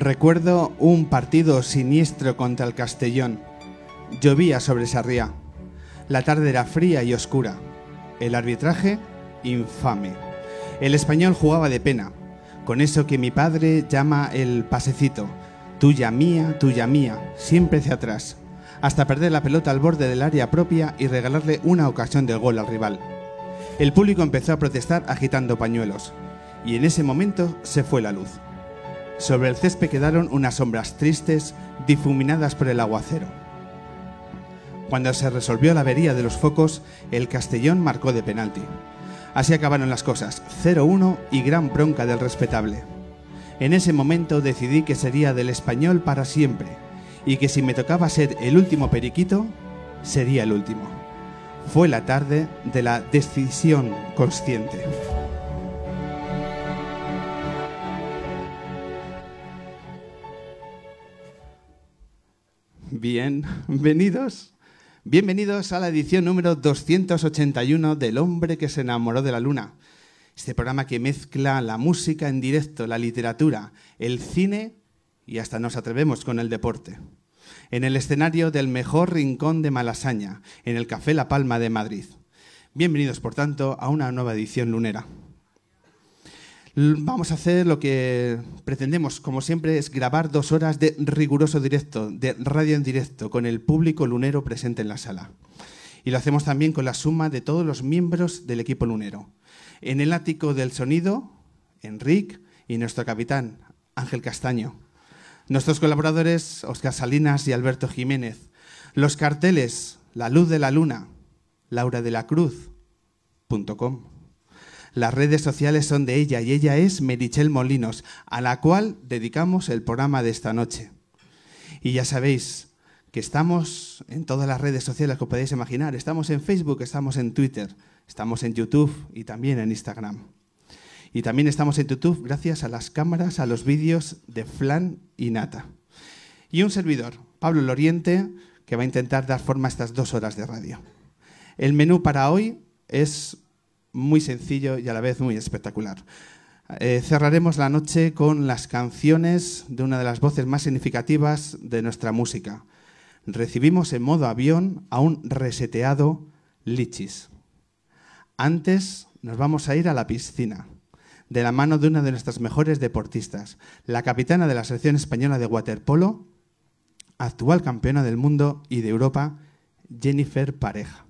Recuerdo un partido siniestro contra el Castellón. Llovía sobre Sarriá. La tarde era fría y oscura. El arbitraje, infame. El español jugaba de pena, con eso que mi padre llama el pasecito. Tuya mía, tuya mía, siempre hacia atrás, hasta perder la pelota al borde del área propia y regalarle una ocasión de gol al rival. El público empezó a protestar agitando pañuelos, y en ese momento se fue la luz. Sobre el césped quedaron unas sombras tristes, difuminadas por el aguacero. Cuando se resolvió la avería de los focos, el Castellón marcó de penalti. Así acabaron las cosas, 0-1 y gran bronca del respetable. En ese momento decidí que sería del español para siempre y que si me tocaba ser el último periquito, sería el último. Fue la tarde de la decisión consciente. Bienvenidos. Bienvenidos a la edición número 281 del hombre que se enamoró de la luna. Este programa que mezcla la música en directo, la literatura, el cine y hasta nos atrevemos con el deporte. En el escenario del mejor rincón de Malasaña, en el Café La Palma de Madrid. Bienvenidos, por tanto, a una nueva edición lunera. Vamos a hacer lo que pretendemos, como siempre, es grabar dos horas de riguroso directo, de radio en directo, con el público lunero presente en la sala. Y lo hacemos también con la suma de todos los miembros del equipo lunero. En el ático del sonido, Enric y nuestro capitán, Ángel Castaño. Nuestros colaboradores, Oscar Salinas y Alberto Jiménez. Los carteles, La Luz de la Luna, Laura de la Cruz.com. Las redes sociales son de ella y ella es Merichel Molinos, a la cual dedicamos el programa de esta noche. Y ya sabéis que estamos en todas las redes sociales que podéis imaginar. Estamos en Facebook, estamos en Twitter, estamos en YouTube y también en Instagram. Y también estamos en YouTube gracias a las cámaras, a los vídeos de Flan y Nata. Y un servidor, Pablo Loriente, que va a intentar dar forma a estas dos horas de radio. El menú para hoy es muy sencillo y a la vez muy espectacular. Eh, cerraremos la noche con las canciones de una de las voces más significativas de nuestra música. Recibimos en modo avión a un reseteado Lichis. Antes nos vamos a ir a la piscina, de la mano de una de nuestras mejores deportistas, la capitana de la selección española de waterpolo, actual campeona del mundo y de Europa, Jennifer Pareja.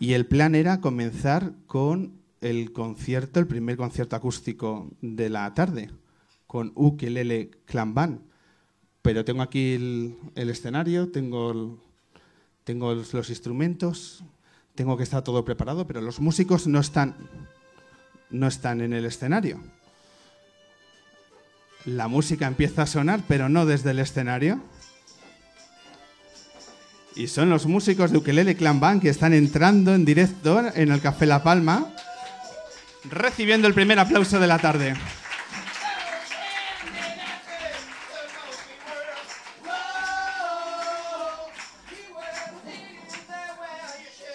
Y el plan era comenzar con el concierto, el primer concierto acústico de la tarde, con Ukelele Clan Band. Pero tengo aquí el, escenario, tengo, tengo los instrumentos, tengo que estar todo preparado, pero los músicos no están, no están en el escenario. La música empieza a sonar, pero no desde el escenario. Y son los músicos de Ukelele Clan Band que están entrando en directo en el Café La Palma, recibiendo el primer aplauso de la tarde.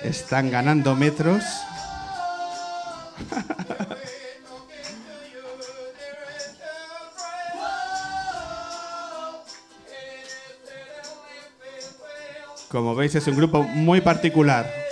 Están ganando metros. Como veis, es un grupo muy particular.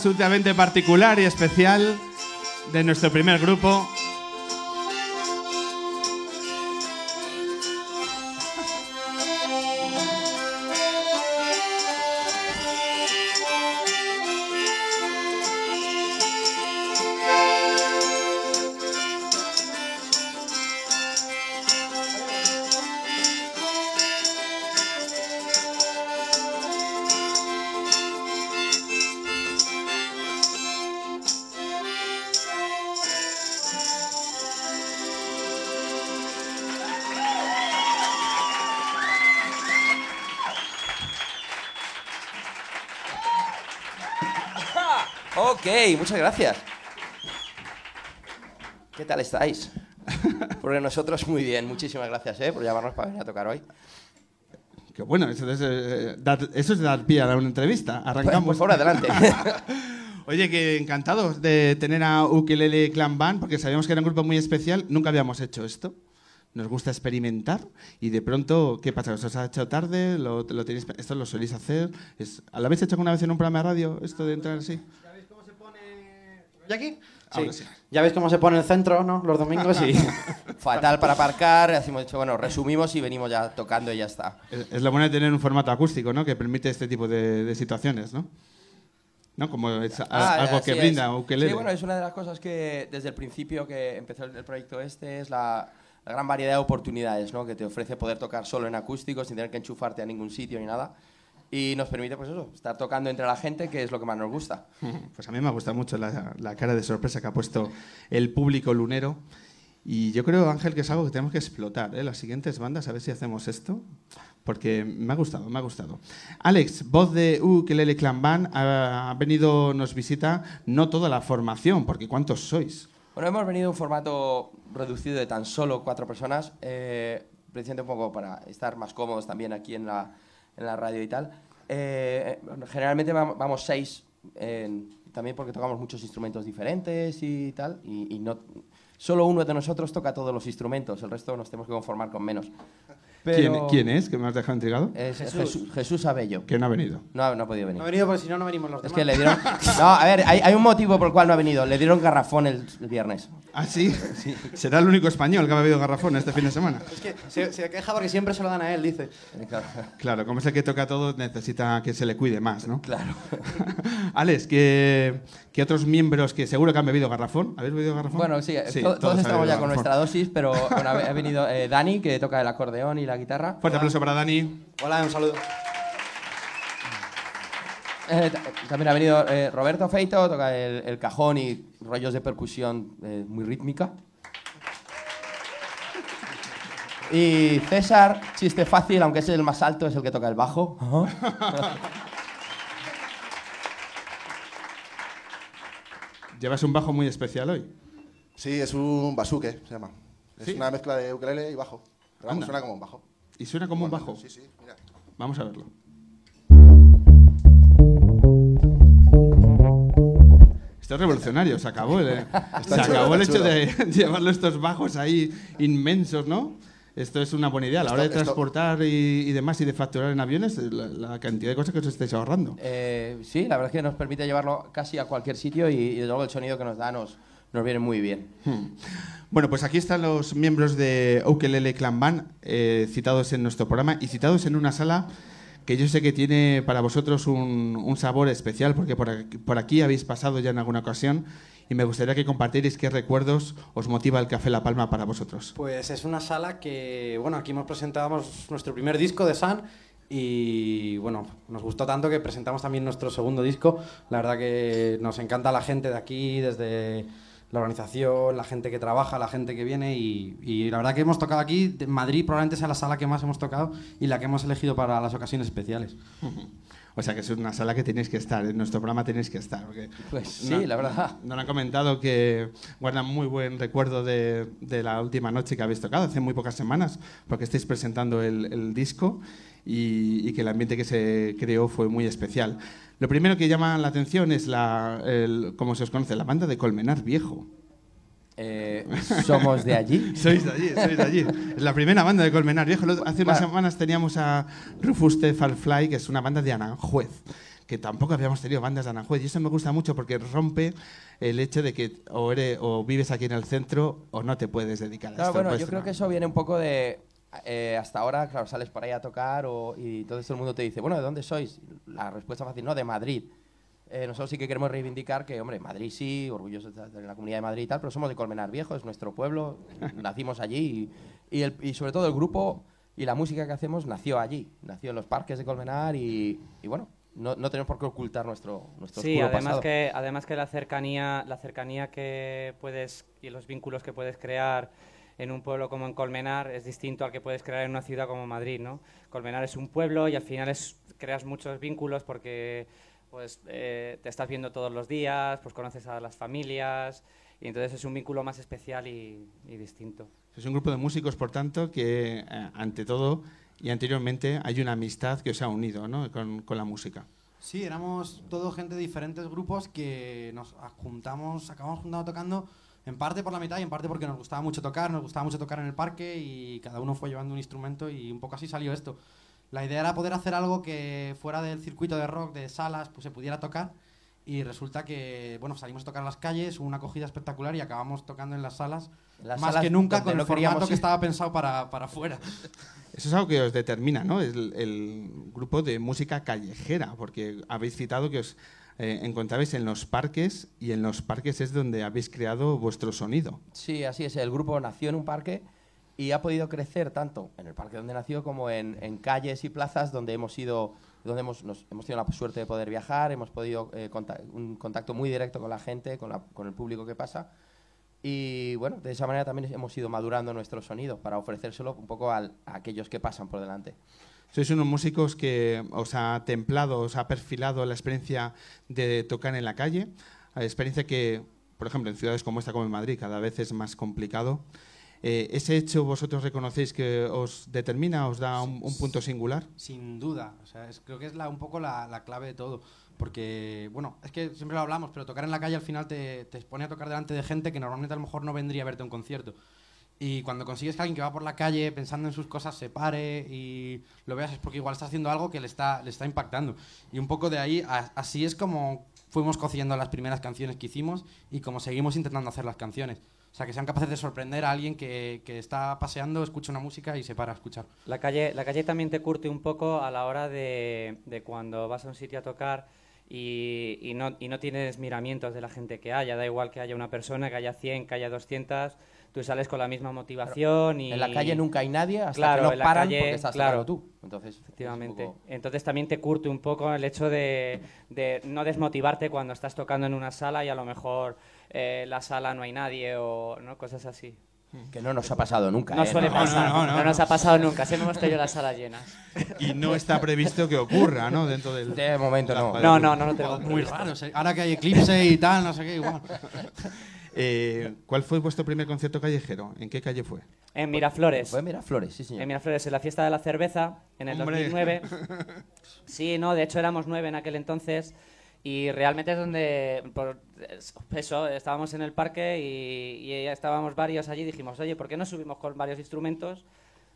Absolutamente particular y especial de nuestro primer grupo. Muchas gracias. ¿Qué tal estáis? Porque nosotros muy bien, muchísimas gracias ¿eh? por llamarnos para venir a tocar hoy. Que bueno, eso es, eh, dar, eso es dar pie a una entrevista. Arrancamos. Pues por adelante. Oye, que encantados de tener a Ukelele Clan Band, porque sabíamos que era un grupo muy especial. Nunca habíamos hecho esto. Nos gusta experimentar y de pronto, ¿qué pasa? ¿Os ha hecho tarde? ¿Lo, lo tenéis, ¿Esto lo soléis hacer? Es, ¿Lo habéis hecho alguna vez en un programa de radio, esto de entrar así? ¿Y aquí? Ahora Sí. sí. Ya veis cómo se pone el centro, ¿no? Los domingos y... Fatal para aparcar, hemos dicho, bueno, resumimos y venimos ya tocando y ya está. Es, es lo bueno de tener un formato acústico, ¿no? Que permite este tipo de, de situaciones, ¿no? ¿No? Como es a- Ah, algo que brinda Ukelele. Sí, bueno, es una de las cosas que desde el principio que empezó el, el proyecto este es la, la gran variedad de oportunidades ¿no? que te ofrece poder tocar solo en acústico sin tener que enchufarte a ningún sitio ni nada. Y nos permite, pues eso, estar tocando entre la gente, que es lo que más nos gusta. Pues a mí me ha gustado mucho la, la cara de sorpresa que ha puesto el público lunero. Y yo creo, Ángel, que es algo que tenemos que explotar. ¿eh? Las siguientes bandas, a ver si hacemos esto. Porque me ha gustado, me ha gustado. Alex, voz de Ukelele Clan Band, ha, venido, nos visita no toda la formación, porque ¿cuántos sois? Bueno, hemos venido en un formato reducido de tan solo cuatro personas, eh, precisamente un poco para estar más cómodos también aquí en la, en la radio y tal. Eh, generalmente vam- vamos seis, en- también porque tocamos muchos instrumentos diferentes y tal, y, y no, solo uno de nosotros toca todos los instrumentos, el resto nos tenemos que conformar con menos. ¿Quién, Pero- quién es? Que me has dejado intrigado. Es Jesús, Jesús Abello. Que no ha venido. No, ha- no ha podido venir. No ha venido porque si no, no venimos los Es demás. que le dieron... No, a ver, hay, hay un motivo por el cual no ha venido. Le dieron garrafón el, el viernes. ¿Ah, sí? Será el único español que ha bebido garrafón este fin de semana. Es que se, se queja porque siempre se lo dan a él, dice. Eh, claro. Claro, como es el que toca todo, necesita que se le cuide más, ¿no? Claro. Alex, ¿qué, qué otros miembros que seguro que han bebido garrafón? ¿Habéis bebido garrafón? Bueno, sí, to- todos, han estamos ya con garrafón. nuestra dosis, pero bueno, ha ha venido eh, Dani, que toca el acordeón y la guitarra. Fuerte aplauso para Dani. Hola, un saludo. Eh, ta- también ha venido eh, Roberto Feito, toca el, el cajón y rollos de percusión eh, muy rítmica. Y César, chiste fácil, aunque es el más alto, es el que toca el bajo. Llevas un bajo muy especial hoy. Sí, es un basuque, se llama. Es ¿Sí? una mezcla de ukelele y bajo. Anda. suena como un bajo. Y suena como un Bueno, bajo. Sí, sí, mira. Vamos a verlo. Esto es revolucionario, se acabó el, se chulo, acabó el hecho de llevarlo estos bajos ahí inmensos, ¿no? Esto es una buena idea. A la hora de transportar y, y demás y de facturar en aviones, la, la cantidad de cosas que os estáis ahorrando. Eh, sí, la verdad es que nos permite llevarlo casi a cualquier sitio y, y luego el sonido que nos da nos, nos viene muy bien. Hmm. Bueno, pues aquí están los miembros de Ukelele Clan Band, eh, citados en nuestro programa y citados en una sala que yo sé que tiene para vosotros un, sabor especial, porque por aquí, por aquí habéis pasado ya en alguna ocasión y me gustaría que compartierais qué recuerdos os motiva el Café La Palma para vosotros. Pues es una sala que, bueno, aquí hemos presentado nuestro primer disco de Sun y, bueno, nos gustó tanto que presentamos también nuestro segundo disco. La verdad que nos encanta la gente de aquí, desde la organización, la gente que trabaja, la gente que viene y, y la verdad que hemos tocado aquí, Madrid probablemente sea la sala que más hemos tocado y la que hemos elegido para las ocasiones especiales. O sea que es una sala que tenéis que estar, en nuestro programa tenéis que estar. Porque Pues sí, la verdad. Nos han comentado que guardan muy buen recuerdo de, de la última noche que habéis tocado, hace muy pocas semanas, porque estáis presentando el, el disco y, y que el ambiente que se creó fue muy especial. Lo primero que llama la atención es, la, el, como se os conoce, la banda de Colmenar Viejo. Eh, somos de allí. Sois de allí, sois de allí. Es la primera banda de Colmenar Viejo. Hace unas Claro. semanas teníamos a Rufus the Fly, que es una banda de Aranjuez, que tampoco habíamos tenido bandas de Aranjuez. Y eso me gusta mucho porque rompe el hecho de que o, eres, o vives aquí en el centro o no te puedes dedicar a Claro, esto. bueno, Pues, yo creo que eso viene un poco de... eh, hasta ahora, claro, sales por ahí a tocar o- y todo el mundo te dice, bueno, ¿de dónde sois? La respuesta fácil, no, de Madrid. Eh, nosotros sí que queremos reivindicar que, hombre, Madrid sí, orgullosos de la comunidad de Madrid y tal, pero somos de Colmenar Viejo, es nuestro pueblo, nacimos allí y, y el- y sobre todo el grupo y la música que hacemos nació allí, nació en los parques de Colmenar y, y bueno, no, no tenemos por qué ocultar nuestro, nuestro Sí, además pasado. que, además que la cercanía, la cercanía que puedes y los vínculos que puedes crear en un pueblo como en Colmenar es distinto al que puedes crear en una ciudad como Madrid, ¿no? Colmenar es un pueblo y al final es, creas muchos vínculos porque pues eh, te estás viendo todos los días, pues conoces a las familias y entonces es un vínculo más especial y, y distinto. Es un grupo de músicos, por tanto, que eh, ante todo y anteriormente hay una amistad que os ha unido ¿no? con, con la música. Sí, éramos todo gente de diferentes grupos que nos juntamos, acabamos juntando tocando en parte por la mitad y en parte porque nos gustaba mucho tocar, nos gustaba mucho tocar en el parque y cada uno fue llevando un instrumento y un poco así salió esto. La idea era poder hacer algo que fuera del circuito de rock, de salas, pues se pudiera tocar y resulta que, bueno, salimos a tocar en las calles, hubo una acogida espectacular y acabamos tocando en las salas Las más salas que nunca con el formato que estaba pensado para, para afuera. Eso es algo que os determina, ¿no? El, el grupo de música callejera, porque habéis citado que os eh, encontrabais en los parques y en los parques es donde habéis creado vuestro sonido. Sí, así es. El grupo nació en un parque y ha podido crecer tanto en el parque donde nació como en, calles y plazas donde hemos ido, donde hemos, hemos tenido la suerte de poder viajar, hemos podido eh, un contacto muy directo con la gente, con, el público que pasa. Y bueno, de esa manera también hemos ido madurando nuestro sonido para ofrecérselo un poco a aquellos que pasan por delante. Sois unos músicos que os ha templado, os ha perfilado la experiencia de tocar en la calle, la experiencia que, por ejemplo, en ciudades como esta, como en Madrid, cada vez es más complicado. Eh, ¿Ese hecho vosotros reconocéis que os determina, os da un, un punto singular? Sin duda, creo que es un poco la, la clave de todo. Porque, bueno, es que siempre lo hablamos, pero tocar en la calle al final te, te a tocar delante de gente que normalmente a lo mejor no vendría a verte a un concierto. Y cuando consigues que alguien que va por la calle pensando en sus cosas se pare y lo veas es porque igual está haciendo algo que le está, le está impactando. Y un poco de ahí, a- así es como fuimos cociendo las primeras canciones que hicimos y como seguimos intentando hacer las canciones. O sea, que sean capaces de sorprender a alguien que, que está paseando, escucha una música y se para a escuchar. La calle, la calle también te curte un poco a la hora de, de cuando vas a un sitio a tocar y, y no, y no tienes miramientos de la gente que haya. Da igual que haya una persona, que haya 100, que haya 200, tú sales con la misma motivación y... En la calle nunca hay nadie hasta Claro, que no en la paran calle, porque estás claro. tú. Entonces, Efectivamente. poco- Entonces también te curte un poco el hecho de, de no desmotivarte cuando estás tocando en una sala y a lo mejor eh, la sala no hay nadie o ¿no? cosas así. que no nos ha pasado nunca. No ¿eh? suele No, pasar, no, no, no, no. nos ha pasado nunca, siempre hemos tenido las salas llenas. Y no está previsto que ocurra, ¿no? Dentro del... De momento no. No, no, no lo tengo Muy raro, sé- ahora que hay eclipse y tal, no sé qué, igual. Eh, ¿Cuál fue vuestro primer concierto callejero? ¿En qué calle fue? En Miraflores. Fue Miraflores, sí, señor. En Miraflores, en la fiesta de la cerveza, en el Hombre. 2009. Sí, no, de hecho éramos nueve en aquel entonces. Y realmente es donde, por es- eso, estábamos en el parque y, y ya estábamos varios allí. Dijimos, oye, ¿por qué no subimos con varios instrumentos?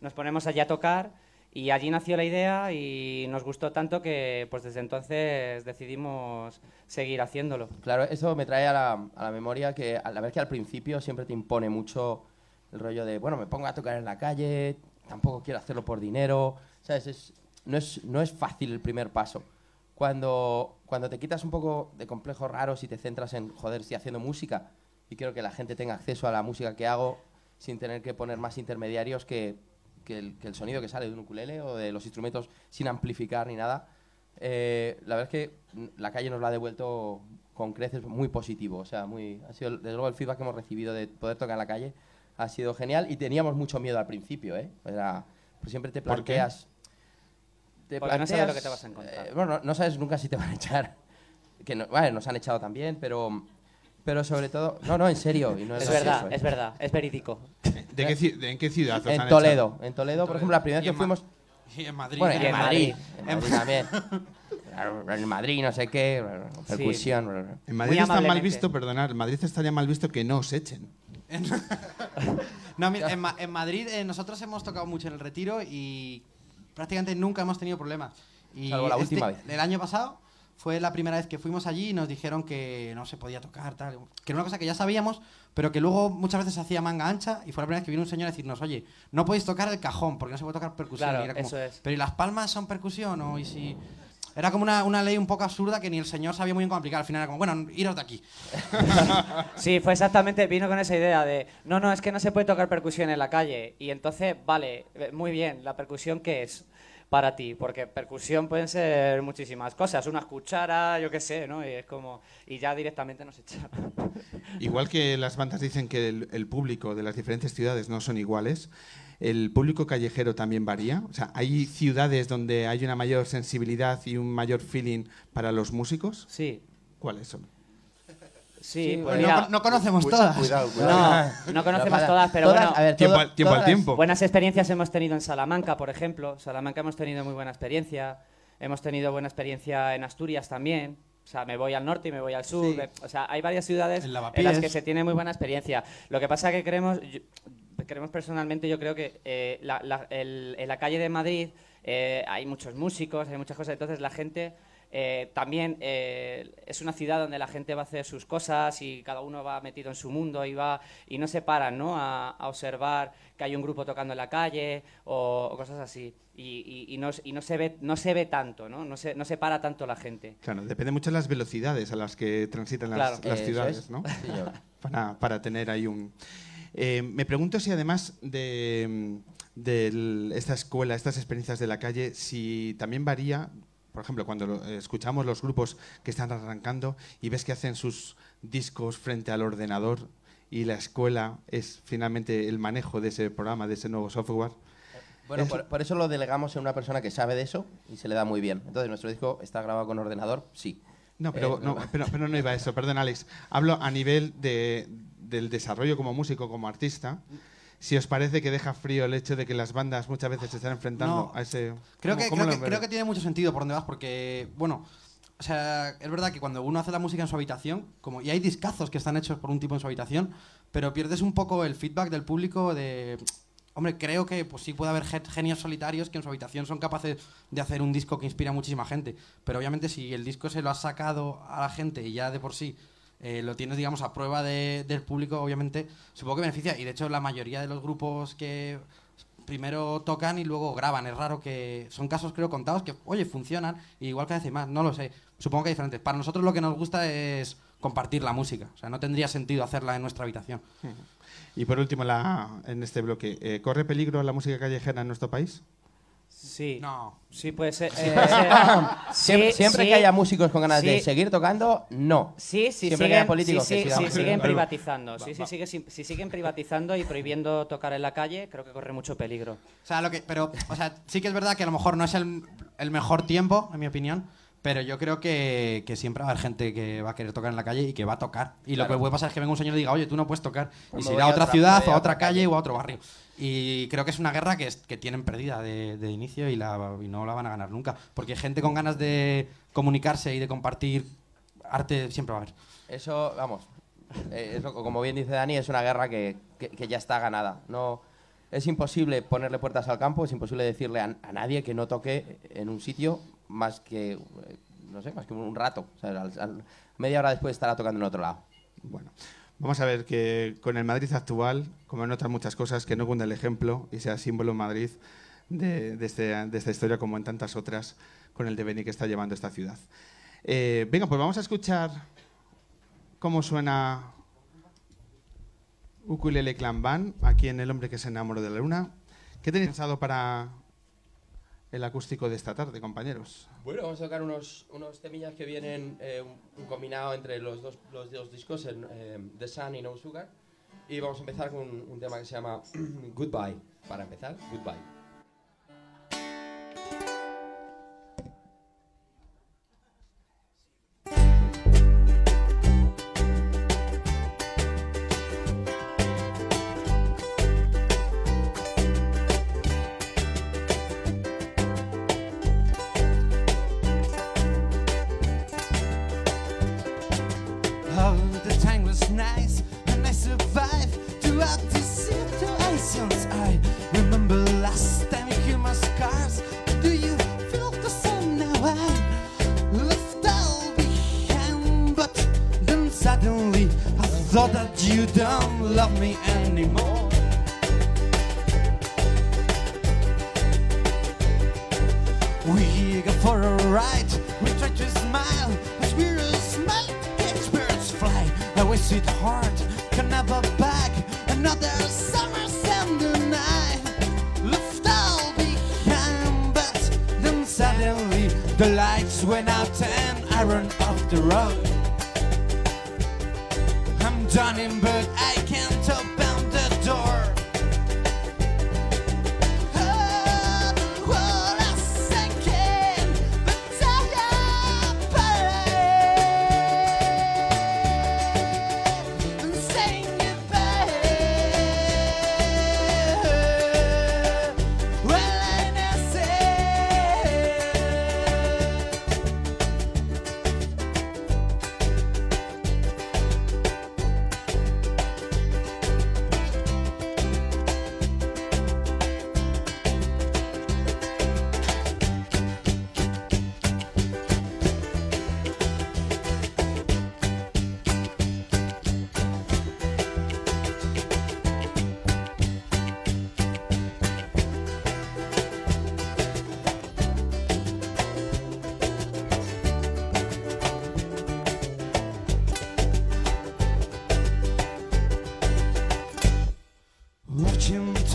Nos ponemos allí a tocar y allí nació la idea y nos gustó tanto que pues desde entonces decidimos seguir haciéndolo. Claro, eso me trae a la, a la memoria que a la vez que al principio siempre te impone mucho el rollo de, bueno, me pongo a tocar en la calle, tampoco quiero hacerlo por dinero, ¿sabes? Es, no, es, no es fácil el primer paso. Cuando, cuando te quitas un poco de complejos raros y te centras en, joder, estoy haciendo música y quiero que la gente tenga acceso a la música que hago sin tener que poner más intermediarios que, que el, que el sonido que sale de un ukulele o de los instrumentos sin amplificar ni nada. Eh, la verdad es que la calle nos lo ha devuelto con creces muy positivo. O sea, muy, ha sido, desde luego el feedback que hemos recibido de poder tocar en la calle ha sido genial y teníamos mucho miedo al principio, ¿eh? Era, pues siempre te ¿Por qué? planteas... Te Porque no sabes lo planteas, que te vas a encontrar. eh, bueno, no, no sabes nunca si te van a echar. Que no, vale, nos han echado también, pero, pero sobre todo... No, no, en serio. Y no Es gracioso, verdad, ¿eh? es verdad, es verídico. ¿De qué, de- ¿En qué ciudad os han En? Toledo. En Toledo, por ejemplo, la primera vez que fuimos... Y en Madrid. Bueno, Y en, en Madrid. Madrid. En Madrid también. En Madrid, no sé qué, percusión. En Madrid está mal visto, perdonad, en Madrid estaría mal visto que no os echen. No, mira, en, Ma- en Madrid eh, nosotros hemos tocado mucho en el retiro y prácticamente nunca hemos tenido problemas. Y Salvo la este- última vez. El año pasado fue la primera vez que fuimos allí y nos dijeron que no se podía tocar, tal. Que era una cosa que ya sabíamos, pero que luego muchas veces se hacía manga ancha y fue la primera vez que vino un señor a decirnos, oye, no podéis tocar el cajón porque no se puede tocar percusión. Claro, Y era como, eso es. Pero ¿y las palmas son percusión? o y si...? Era como una, una ley un poco absurda que ni el señor sabía muy bien cómo aplicar. Al final era como, bueno, iros de aquí. Sí, fue exactamente, vino con esa idea de, no, no, es que no se puede tocar percusión en la calle. Y entonces, vale, eh, muy bien, ¿la percusión qué es para ti? Porque percusión pueden ser muchísimas cosas, unas cucharas, yo qué sé, ¿no? Y es como, y ya directamente nos echaron. Igual que las bandas dicen que el, el público de las diferentes ciudades no son iguales, el público callejero también varía. O sea, hay ciudades donde hay una mayor sensibilidad y un mayor feeling para los músicos. Sí, ¿Cuáles son? Sí, pues Pues mira, no, no conocemos todas. Cuidado, cuidado. no, no conocemos Todas- todas, pero todas- bueno, a ver, Tiempo todo- al- tiempo al. Buenas experiencias hemos tenido en Salamanca, por ejemplo. Salamanca hemos tenido muy buena experiencia. Hemos tenido buena experiencia en Asturias también. O sea, me voy al norte y me voy al sur. Sí. O sea, hay varias ciudades En las que se tiene muy buena experiencia. Lo que pasa que creemos, yo- creemos personalmente, yo creo que eh, la- la- el- en la calle de Madrid eh, hay muchos músicos, hay muchas cosas. Entonces la gente eh, también eh, es una ciudad donde la gente va a hacer sus cosas y cada uno va metido en su mundo y va y no se paran ¿no? A, a observar que hay un grupo tocando en la calle o, o cosas así y, y- y no, y no se ve no se ve tanto no no se, no se para tanto la gente Claro, depende mucho de las velocidades a las que transitan las, Claro. las Eso ciudades, es. ¿no? Sí, para, para tener ahí un... Eh, me pregunto si además de, esta escuela, estas experiencias de la calle, si también varía, por ejemplo, cuando eh, escuchamos los grupos que están arrancando y ves que hacen sus discos frente al ordenador y la escuela es finalmente el manejo de ese programa, de ese nuevo software. Bueno, Es- por, por eso lo delegamos en una persona que sabe de eso y se le da muy bien. Entonces, nuestro disco está grabado con ordenador, sí. No, pero, Eh, no, pero, pero no iba a eso, perdón Alex. Hablo a nivel de, del desarrollo como músico, como artista. Si os parece que deja frío el hecho de que las bandas muchas veces se están enfrentando No. a ese... Creo ¿cómo- que, creo, que, creo que tiene mucho sentido por donde vas, porque, bueno, o sea, es verdad que cuando uno hace la música en su habitación, como, y hay discazos que están hechos por un tipo en su habitación, pero pierdes un poco el feedback del público de... Hombre, creo que pues sí puede haber gen- genios solitarios que en su habitación son capaces de hacer un disco que inspira a muchísima gente. Pero obviamente si el disco se lo has sacado a la gente y ya de por sí eh, lo tienes, digamos, a prueba de- del público, obviamente, supongo que beneficia. Y de hecho la mayoría de los grupos que primero tocan y luego graban. Es raro que. Son casos, creo, contados que, oye, funcionan. Y igual cada vez más, no lo sé. Supongo que hay diferentes. Para nosotros lo que nos gusta es compartir la música. O sea, no tendría sentido hacerla en nuestra habitación. Y por último, la, en este bloque, eh, ¿corre peligro la música callejera en nuestro país? Sí No. sí puede ser, sí puede ser. Siempre, Sí, siempre sí. que haya músicos con ganas de seguir tocando, no. Sí, sí, Siempre que siguen, haya políticos sí, que sí, sigan- sí, siguen Algo. privatizando. Sí, sí, sigue- si, si siguen privatizando y prohibiendo tocar en la calle, creo que corre mucho peligro. O sea, lo que, pero, o sea, sí que es verdad que a lo mejor no es el, el mejor tiempo, en mi opinión. Pero yo creo que, que siempre va a haber gente que va a querer tocar en la calle y que va a tocar. Y lo que puede pasar es que venga un señor y diga, oye, tú no puedes tocar. Pues y se irá a otra otra- ciudad, a a otra otra calle calle. o a otro barrio. Y creo que es una guerra que, es- que tienen perdida de, de inicio y, la, y no la van a ganar nunca. Porque gente con ganas de comunicarse y de compartir arte siempre va a haber. Eso, vamos, eh, eso, como bien dice Dani, es una guerra que, que- que ya está ganada. No, es imposible ponerle puertas al campo, es imposible decirle a, a nadie que no toque en un sitio más que, eh, no sé, más que un rato. Media hora después estará tocando en otro lado. Bueno, vamos a ver que con el Madrid actual, como en otras muchas cosas, que no cunda el ejemplo y sea símbolo en Madrid de, este- de esta historia como en tantas otras con el devenir que está llevando esta ciudad. Eh, venga, pues vamos a escuchar cómo suena Ukulele Clan aquí en El hombre que se enamoró de la luna. ¿Qué tenéis pensado para el acústico de esta tarde, compañeros? Bueno, vamos a tocar unos, unos temillas que vienen eh, un, un combinado entre los dos, los dos discos, en, eh, The Sun y No Sugar. Y vamos a empezar con un, un tema que se llama Goodbye. Para empezar, Goodbye.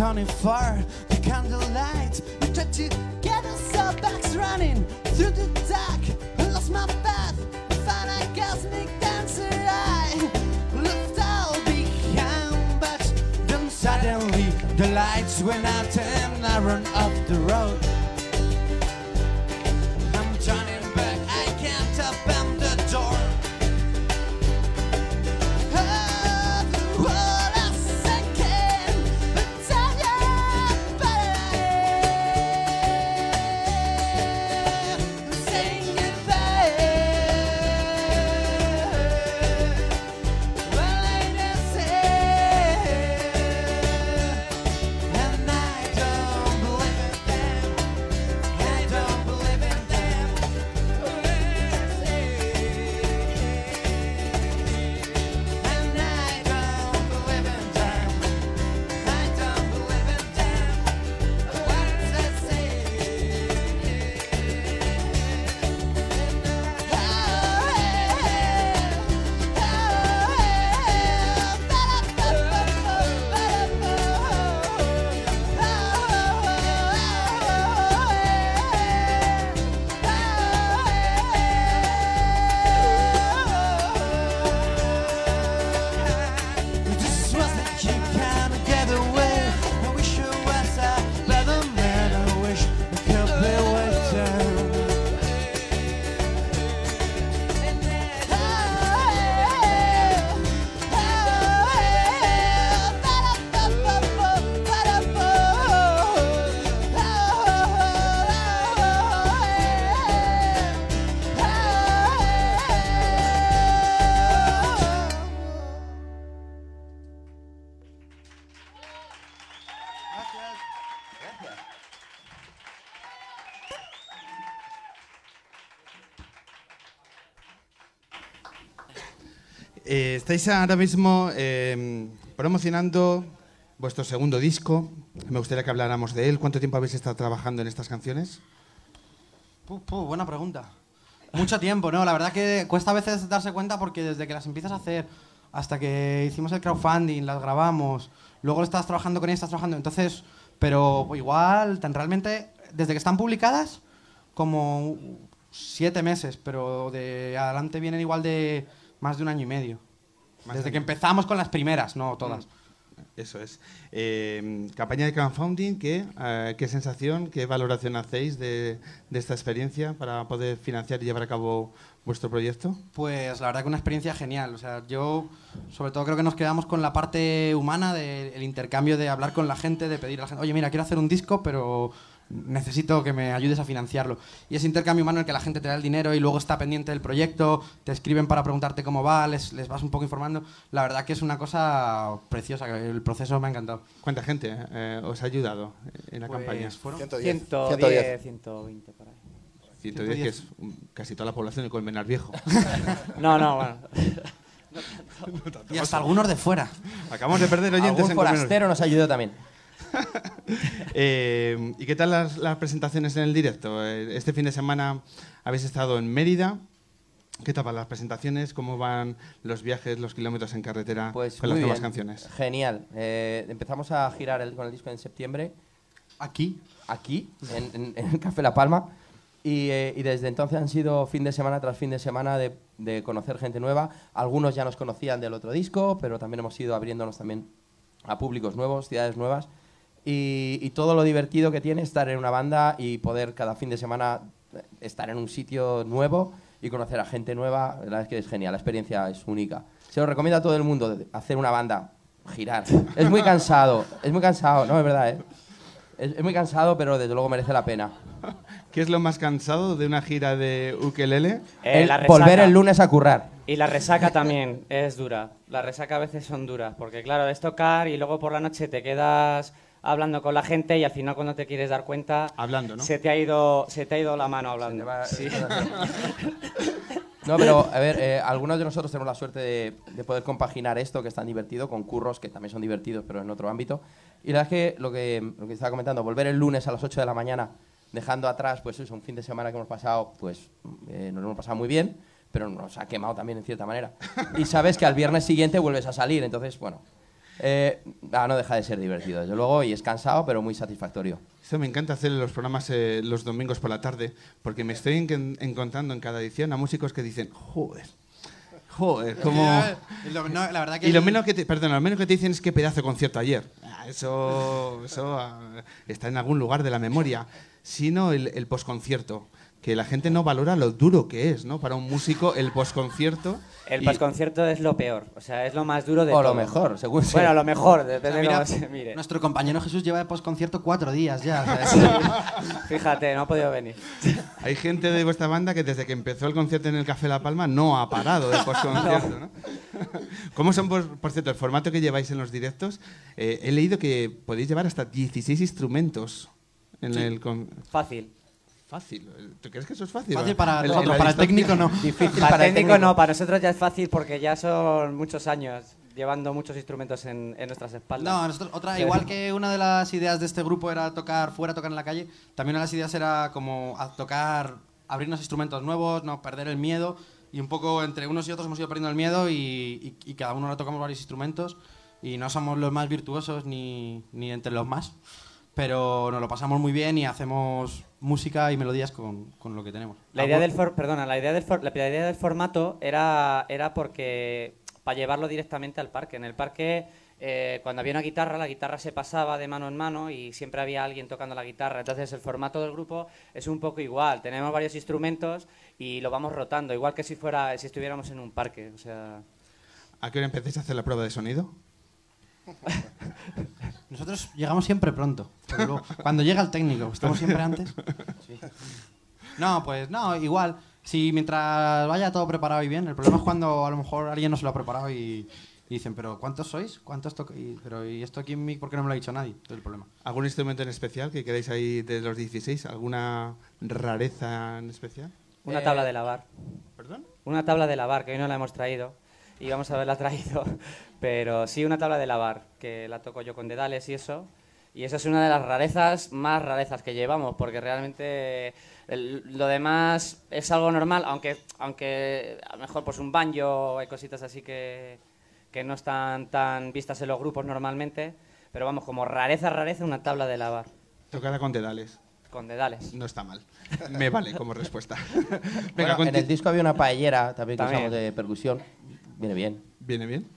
Tony far, the candlelight. We tried to get us our backs running through the dark. I lost my path, found a cosmic dancer. I left all behind, but then suddenly the lights went out and I ran off the road. Estáis ahora mismo eh, promocionando vuestro segundo disco. Me gustaría que habláramos de él. ¿Cuánto tiempo habéis estado trabajando en estas canciones? Buena pregunta. Mucho tiempo, ¿no? La verdad que cuesta a veces darse cuenta porque desde que las empiezas a hacer hasta que hicimos el crowdfunding, las grabamos, luego estás trabajando con ellas, estás trabajando, entonces, pero igual, tan realmente desde que están publicadas, como siete meses, pero de adelante vienen igual de más de un año y medio. Más desde de- que empezamos con las primeras, no todas. Eso es. Eh, campaña de crowdfunding, ¿qué, eh, ¿qué sensación, qué valoración hacéis de, de esta experiencia para poder financiar y llevar a cabo vuestro proyecto? Pues la verdad que una experiencia genial. O sea, yo sobre todo creo que nos quedamos con la parte humana del intercambio de hablar con la gente, de pedir a la gente, oye, mira, quiero hacer un disco, pero necesito que me ayudes a financiarlo. Y ese intercambio humano en el que la gente te da el dinero y luego está pendiente del proyecto, te escriben para preguntarte cómo va, les, les vas un poco informando. La verdad que es una cosa preciosa, el proceso me ha encantado. ¿Cuánta gente eh, os ha ayudado en la Pues campaña? fueron 110. 110, 120 por ahí. 110, que es casi toda la población de Colmenar Viejo. No, no, bueno. Y hasta algunos de fuera. Acabamos de perder oyentes Algún en Colmenar forastero nos ayudó también. Eh, ¿Y qué tal las, las presentaciones en el directo? Eh, Este fin de semana habéis estado en Mérida. ¿Qué tal van las presentaciones? ¿Cómo van los viajes, los kilómetros en carretera Pues con las nuevas bien. canciones? Genial. Eh, empezamos a girar el- con el disco en septiembre, Aquí. aquí, en, en- en Café La Palma. Y, eh, y desde entonces han sido fin de semana tras fin de semana de, de conocer gente nueva. Algunos ya nos conocían del otro disco, pero también hemos ido abriéndonos también a públicos nuevos, ciudades nuevas. Y, y todo lo divertido que tiene estar en una banda y poder cada fin de semana eh, estar en un sitio nuevo y conocer a gente nueva, la verdad es que es genial, la experiencia es única. Se lo recomiendo a todo el mundo, hacer una banda, girar. Es muy cansado, es muy cansado, no, es verdad, ¿eh? Es, es muy cansado, pero desde luego merece la pena. ¿Qué es lo más cansado de una gira de ukelele? Eh, El- volver el lunes a currar. Y la resaca también es dura. La resaca a veces son duras, porque claro, es tocar y luego por la noche te quedas hablando con la gente y al final cuando te quieres dar cuenta Hablando, ¿no? se te ha ido se te ha ido la mano hablando. va- No, pero a ver, eh, algunos de nosotros tenemos la suerte de, de poder compaginar esto, que es tan divertido, con curros que también son divertidos, pero en otro ámbito. Y la verdad es que lo que, lo que estaba comentando, volver el lunes a las 8 de la mañana, dejando atrás, pues eso, un fin de semana que hemos pasado, pues eh, nos lo hemos pasado muy bien, pero nos ha quemado también en cierta manera. Y sabes que al viernes siguiente vuelves a salir, entonces, bueno, eh, ah, no deja de ser divertido, desde luego, y es cansado, pero muy satisfactorio. Esto me encanta hacer los programas eh, los domingos por la tarde, porque me estoy en- encontrando en cada edición a músicos que dicen, joder, joder, como... Y lo- no, la verdad que Y lo menos que te, perdón, lo menos que te dicen es qué pedazo de concierto ayer. Ah, Eso, eso ah, está en algún lugar de la memoria. Sino el, el posconcierto, que la gente no valora lo duro que es, ¿no? Para un músico el posconcierto. El Y- posconcierto es lo peor, o sea, es lo más duro de O lo todo. mejor, según sea. Bueno, lo mejor, O sea, depende de mira, cómo se mire. Nuestro compañero Jesús lleva de posconcierto cuatro días ya. Fíjate, no ha podido venir. Hay gente de vuestra banda que desde que empezó el concierto en el Café La Palma no ha parado de posconcierto, ¿no? ¿Cómo son, por, por cierto, el formato que lleváis en los directos? Eh, he leído que podéis llevar hasta 16 instrumentos en el... con- Fácil. Fácil. ¿Tú crees que eso es fácil? Fácil para en nosotros, para el técnico no. Difícil Para para el el técnico técnico. no, para nosotros ya es fácil porque ya son muchos años llevando muchos instrumentos en, en nuestras espaldas. No, nosotros, otra, igual que una de las ideas de este grupo era tocar fuera, tocar en la calle, también una de las ideas era como a tocar, abrirnos instrumentos nuevos, no perder el miedo. Y un poco entre unos y otros hemos ido perdiendo el miedo y, y- y cada uno le tocamos varios instrumentos. Y no somos los más virtuosos ni, ni entre los más, pero nos lo pasamos muy bien y hacemos música y melodías con, con lo que tenemos. La idea del for- perdona, la idea del for- la idea del formato era era porque para llevarlo directamente al parque. En el parque eh, cuando había una guitarra, la guitarra se pasaba de mano en mano y siempre había alguien tocando la guitarra. Entonces el formato del grupo es un poco igual. Tenemos varios instrumentos y lo vamos rotando, igual que si fuera si estuviéramos en un parque. O sea, ¿A qué hora empecéis a hacer la prueba de sonido? Nosotros llegamos siempre pronto. pero luego, cuando llega el técnico, estamos siempre antes. No, pues no, igual. Si mientras vaya todo preparado y bien, el problema es cuando a lo mejor alguien no se lo ha preparado y, y dicen, pero ¿cuántos sois? ¿Cuántos? Y, pero ¿y esto aquí en mí por qué no me lo ha dicho nadie? Es el problema. ¿Algún instrumento en especial que queréis ahí de los 16? ¿Alguna rareza en especial? una Eh, tabla de lavar. ¿Perdón? Una tabla de lavar, que hoy no la hemos traído. Y vamos a haberla traído. Pero sí una tabla de lavar, que la toco yo con dedales y eso. Y esa es una de las rarezas más rarezas que llevamos, porque realmente el, lo demás es algo normal, aunque, aunque a lo mejor pues un banjo, hay cositas así que, que no están tan vistas en los grupos normalmente. Pero vamos, como rareza, rareza, una tabla de lavar. Tocada con dedales. Con dedales. No está mal. Me vale como respuesta. Venga, bueno, en el disco había una paellera también, que usamos de percusión. Viene bien. Viene bien.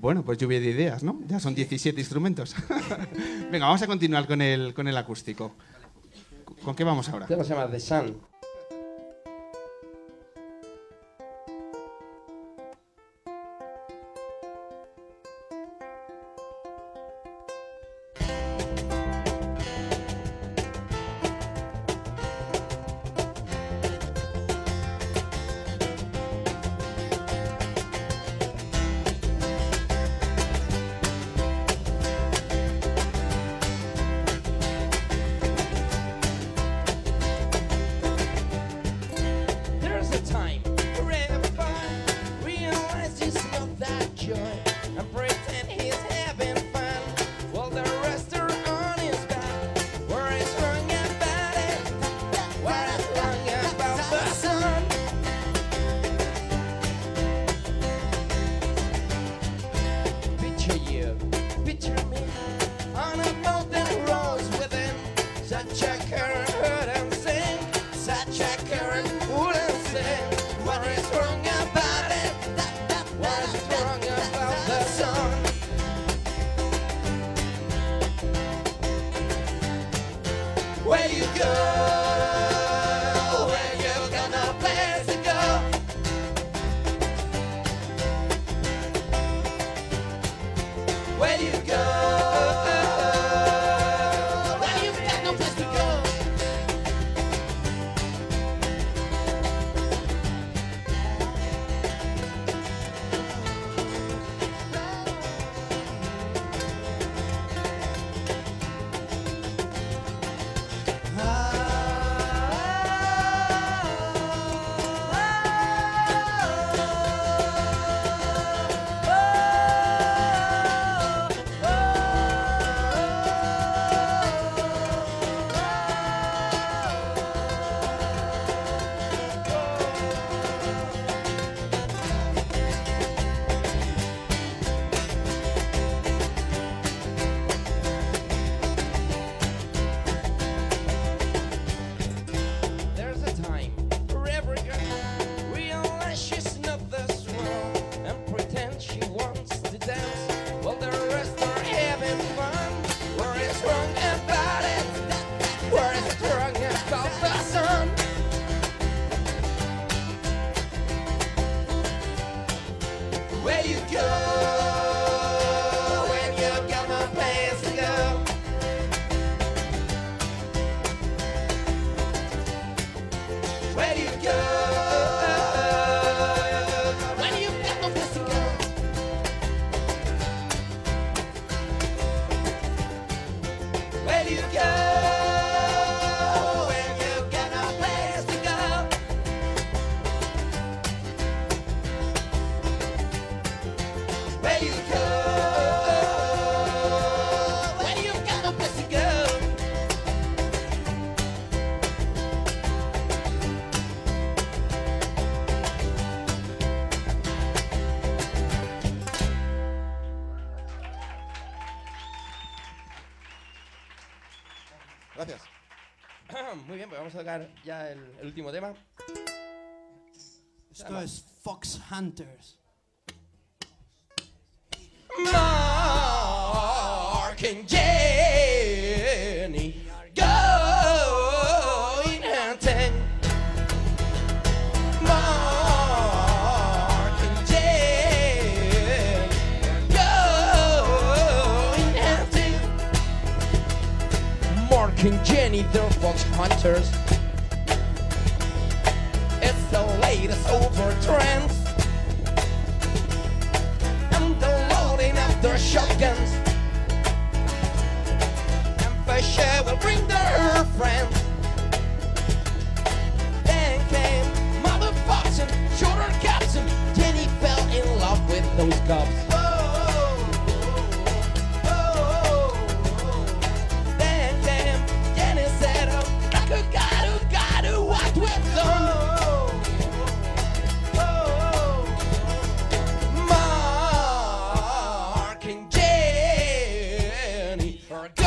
Bueno, pues lluvia de ideas, ¿no? Ya son 17 instrumentos. Venga, vamos a continuar con el, con el acústico. ¿Con qué vamos ahora? El tema se llama The Sun. up the Muy bien, pues vamos a tocar ya el, último tema. Esto es Fox Hunters. Mark and King Jenny, they're fox hunters. It's the latest over trends. And they're loading up their shotguns. And for will bring their friends. Then came Mother Fox and Shorter Captain. Jenny fell in love with those cops.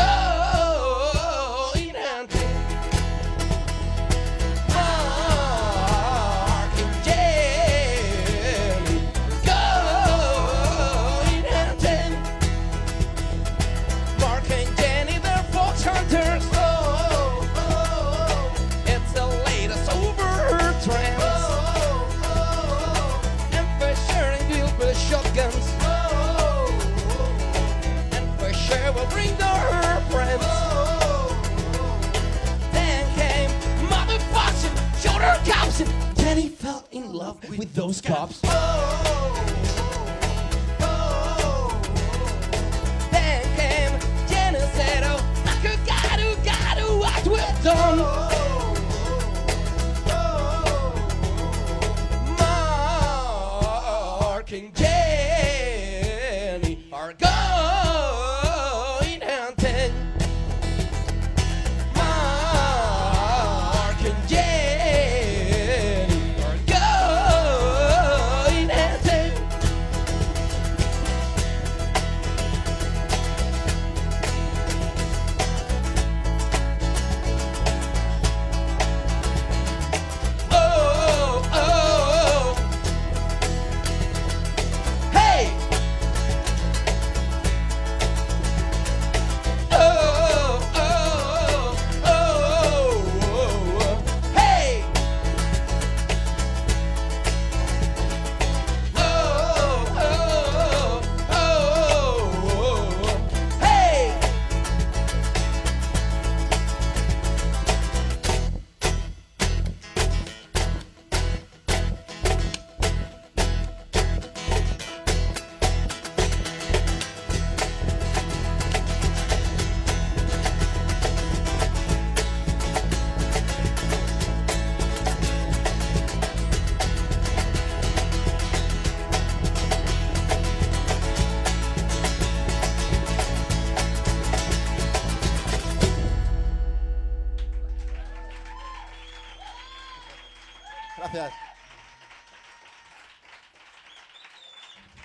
love. With those cops.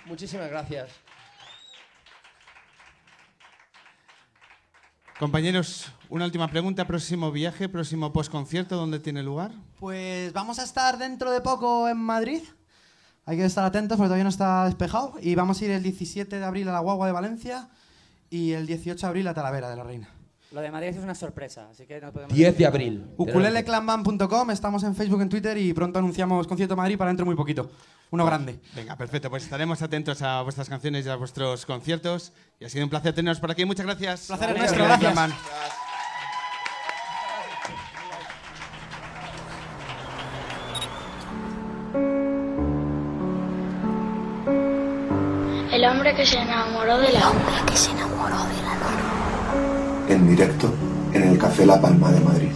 Muchísimas gracias. Compañeros, una última pregunta. Próximo viaje, próximo postconcierto, ¿dónde tiene lugar? Pues vamos a estar dentro de poco en Madrid. Hay que estar atentos porque todavía no está despejado. Y vamos a ir el 17 de abril a la Guagua de Valencia y el 18 de abril a Talavera de la Reina. Lo de Madrid es una sorpresa, así que no podemos... 10 de abril. Ukuleleclanband.com, estamos en Facebook, en Twitter y pronto anunciamos concierto Madrid para dentro muy poquito. Uno grande. Venga, perfecto. Pues estaremos atentos a vuestras canciones y a vuestros conciertos. Y ha sido un placer teneros por aquí. Muchas gracias. Placer es nuestro, gracias. Man. El hombre que se enamoró de la Hombre que se enamoró de la luna. en directo en el Café La Palma de Madrid.